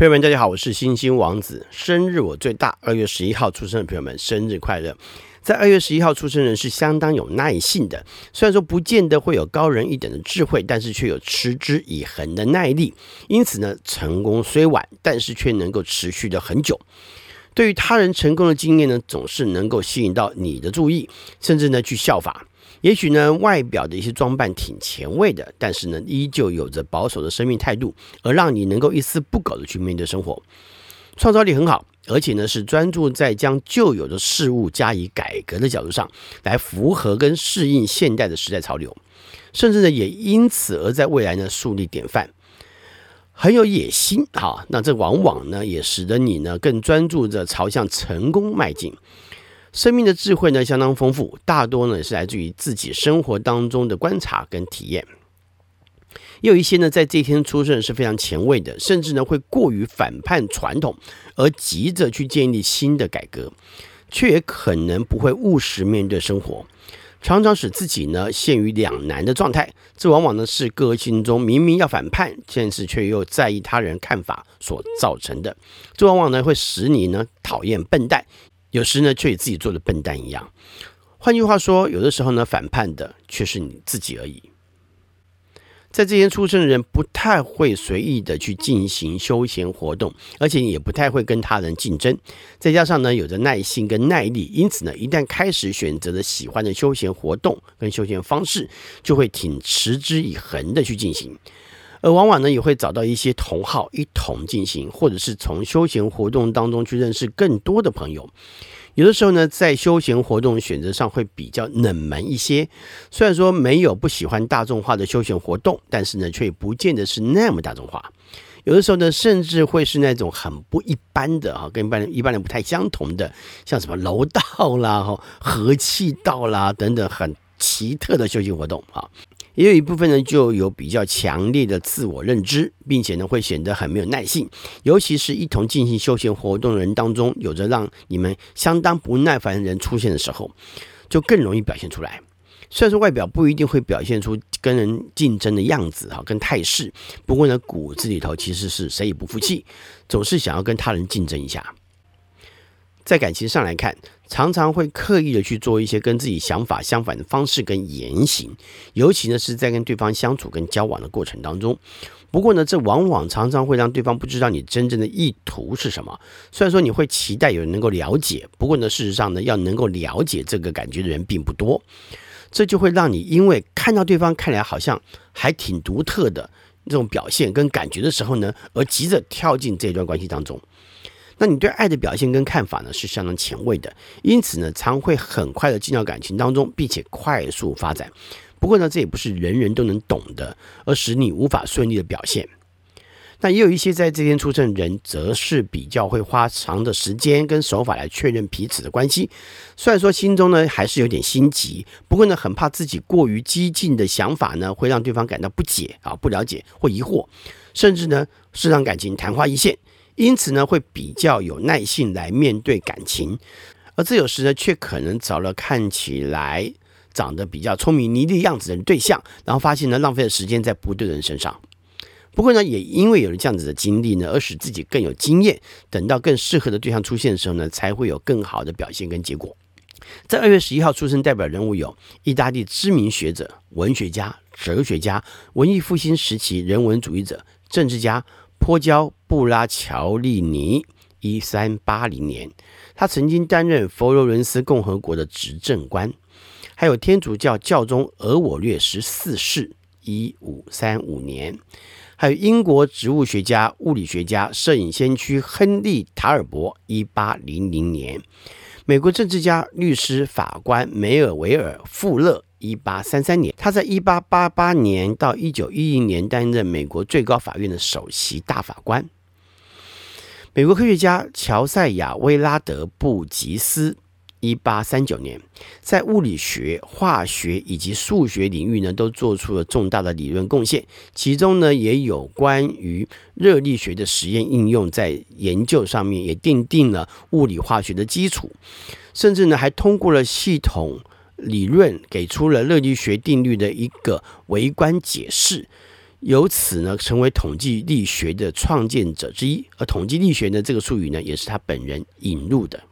朋友们，大家好，我是星星王子。生日我最大，二月十一号出生的朋友们，生日快乐！在二月十一号出生人是相当有耐性的，虽然说不见得会有高人一等的智慧，但是却有持之以恒的耐力。因此呢，成功虽晚，但是却能够持续的很久。对于他人成功的经验呢，总是能够吸引到你的注意，甚至呢去效法。也许呢，外表的一些装扮挺前卫的，但是呢，依旧有着保守的生命态度，而让你能够一丝不苟的去面对生活，创造力很好，而且呢，是专注在将旧有的事物加以改革的角度上，来符合跟适应现代的时代潮流，甚至呢，也因此而在未来呢树立典范，很有野心。哈，那这往往呢，也使得你呢更专注着朝向成功迈进。生命的智慧呢，相当丰富，大多呢是来自于自己生活当中的观察跟体验。也有一些呢，在这一天出生是非常前卫的，甚至呢会过于反叛传统，而急着去建立新的改革，却也可能不会务实面对生活，常常使自己呢陷于两难的状态。这往往呢是个性中明明要反叛，但是却又在意他人看法所造成的。这往往呢会使你呢讨厌笨蛋。有时呢，却与自己做的笨蛋一样。换句话说，有的时候呢，反叛的却是你自己而已。在这些出生的人，不太会随意的去进行休闲活动，而且也不太会跟他人竞争。再加上呢，有着耐心跟耐力，因此呢，一旦开始选择了喜欢的休闲活动跟休闲方式，就会挺持之以恒的去进行。而往往呢，也会找到一些同好一同进行，或者是从休闲活动当中去认识更多的朋友。有的时候呢，在休闲活动选择上会比较冷门一些。虽然说没有不喜欢大众化的休闲活动，但是呢，却不见得是那么大众化。有的时候呢，甚至会是那种很不一般的啊，跟一般人一般人不太相同的，像什么楼道啦、哈合气道啦等等，很奇特的休闲活动啊。也有一部分呢，就有比较强烈的自我认知，并且呢，会显得很没有耐性。尤其是一同进行休闲活动的人当中，有着让你们相当不耐烦的人出现的时候，就更容易表现出来。虽然说外表不一定会表现出跟人竞争的样子哈，跟态势，不过呢，骨子里头其实是谁也不服气，总是想要跟他人竞争一下。在感情上来看，常常会刻意的去做一些跟自己想法相反的方式跟言行，尤其呢是在跟对方相处跟交往的过程当中。不过呢，这往往常常会让对方不知道你真正的意图是什么。虽然说你会期待有人能够了解，不过呢，事实上呢，要能够了解这个感觉的人并不多。这就会让你因为看到对方看来好像还挺独特的这种表现跟感觉的时候呢，而急着跳进这段关系当中。那你对爱的表现跟看法呢，是相当前卫的，因此呢，常会很快的进到感情当中，并且快速发展。不过呢，这也不是人人都能懂的，而使你无法顺利的表现。那也有一些在这天出生的人，则是比较会花长的时间跟手法来确认彼此的关系。虽然说心中呢还是有点心急，不过呢，很怕自己过于激进的想法呢，会让对方感到不解啊、不了解或疑惑，甚至呢，是让感情昙花一现。因此呢，会比较有耐性来面对感情，而这有时呢，却可能找了看起来长得比较聪明伶俐样子的对象，然后发现呢，浪费了时间在不对的人身上。不过呢，也因为有了这样子的经历呢，而使自己更有经验，等到更适合的对象出现的时候呢，才会有更好的表现跟结果。在二月十一号出生代表人物有意大利知名学者、文学家、哲学家、文艺复兴时期人文主义者、政治家。波焦布拉乔利尼，一三八零年，他曾经担任佛罗伦斯共和国的执政官。还有天主教教宗额我略十四世，一五三五年。还有英国植物学家、物理学家、摄影先驱亨利塔尔伯，一八零零年。美国政治家、律师、法官梅尔维尔富勒。一八三三年，他在一八八八年到一九一零年担任美国最高法院的首席大法官。美国科学家乔赛亚·威拉德·布吉斯，一八三九年，在物理学、化学以及数学领域呢，都做出了重大的理论贡献。其中呢，也有关于热力学的实验应用，在研究上面也奠定了物理化学的基础，甚至呢，还通过了系统。理论给出了热力学定律的一个微观解释，由此呢，成为统计力学的创建者之一。而统计力学呢，这个术语呢，也是他本人引入的。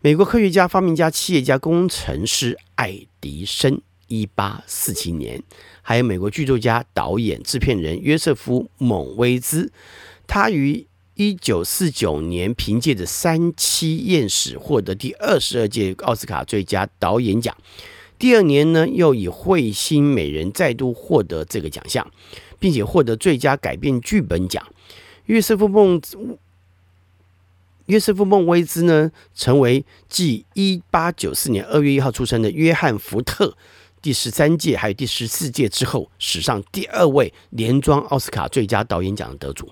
美国科学家、发明家、企业家、工程师爱迪生，一八四七年；还有美国剧作家、导演、制片人约瑟夫·蒙威兹，他于一九四九年凭借着《三七艳史》获得第二十二届奥斯卡最佳导演奖。第二年呢，又以《彗星美人》再度获得这个奖项，并且获得最佳改编剧本奖。约瑟夫孟约瑟夫孟威兹呢，成为继一八九四年二月一号出生的约翰福特第十三届还有第十四届之后，史上第二位连庄奥斯卡最佳导演奖的得主。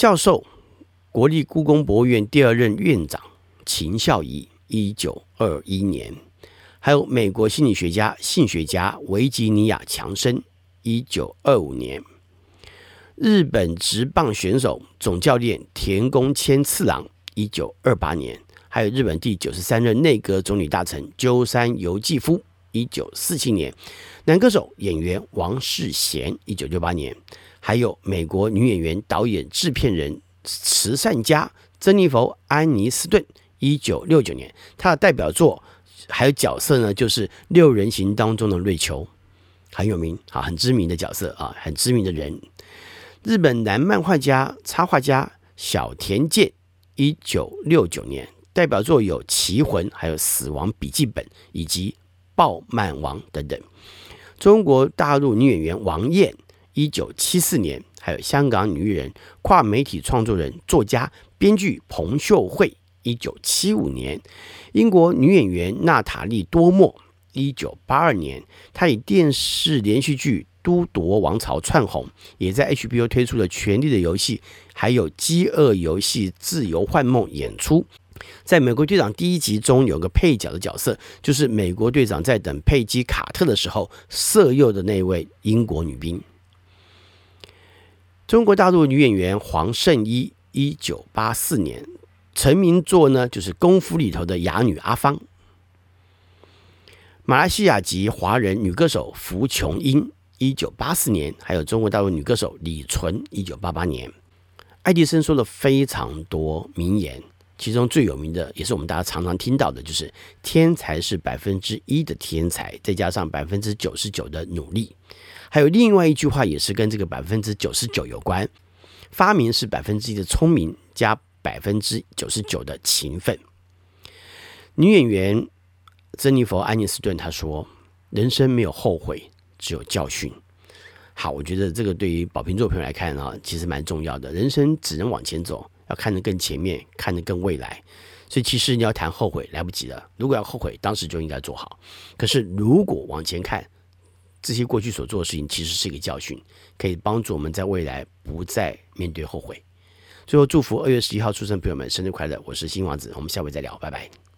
教授，国立故宫博物院第二任院长秦孝仪。一九二一年，还有美国心理学家、性学家维吉尼亚·强森，一九二五年；日本职棒选手总教练田宫千次郎，一九二八年；还有日本第九十三任内阁总理大臣鸠山由纪夫，一九四七年；男歌手演员王世贤，一九六八年；还有美国女演员、导演、制片人、慈善家珍妮佛·安妮斯顿。一九六九年，她的代表作还有角色呢，就是《六人行》当中的瑞秋，很有名啊，很知名的角色啊，很知名的人。日本男漫画家、插画家小田健，一九六九年，代表作有《棋魂》、还有《死亡笔记本》以及《爆漫王》等等。中国大陆女演员王燕，一九七四年，还有香港女艺人、跨媒体创作人、作家、编剧彭秀慧。一九七五年，英国女演员娜塔莉多默；一九八二年，她以电视连续剧《都铎王朝》窜红，也在 HBO 推出了《权力的游戏》还有《饥饿游戏：自由幻梦》演出。在美国队长第一集中，有个配角的角色，就是美国队长在等佩姬·卡特的时候色诱的那位英国女兵。中国大陆女演员黄圣依，一九八四年。成名作呢，就是《功夫》里头的哑女阿芳。马来西亚籍华人女歌手福琼英，一九八四年；还有中国大陆女歌手李纯，一九八八年。爱迪生说了非常多名言，其中最有名的，也是我们大家常常听到的，就是“天才是百分之一的天才，再加上百分之九十九的努力”。还有另外一句话，也是跟这个百分之九十九有关：“发明是百分之一的聪明加。”百分之九十九的勤奋。女演员珍妮佛·安妮斯顿她说：“人生没有后悔，只有教训。”好，我觉得这个对于宝瓶座朋友来看啊，其实蛮重要的。人生只能往前走，要看得更前面，看得更未来。所以，其实你要谈后悔，来不及了。如果要后悔，当时就应该做好。可是，如果往前看，这些过去所做的事情，其实是一个教训，可以帮助我们在未来不再面对后悔。最后祝福二月十一号出生的朋友们生日快乐！我是新王子，我们下回再聊，拜拜。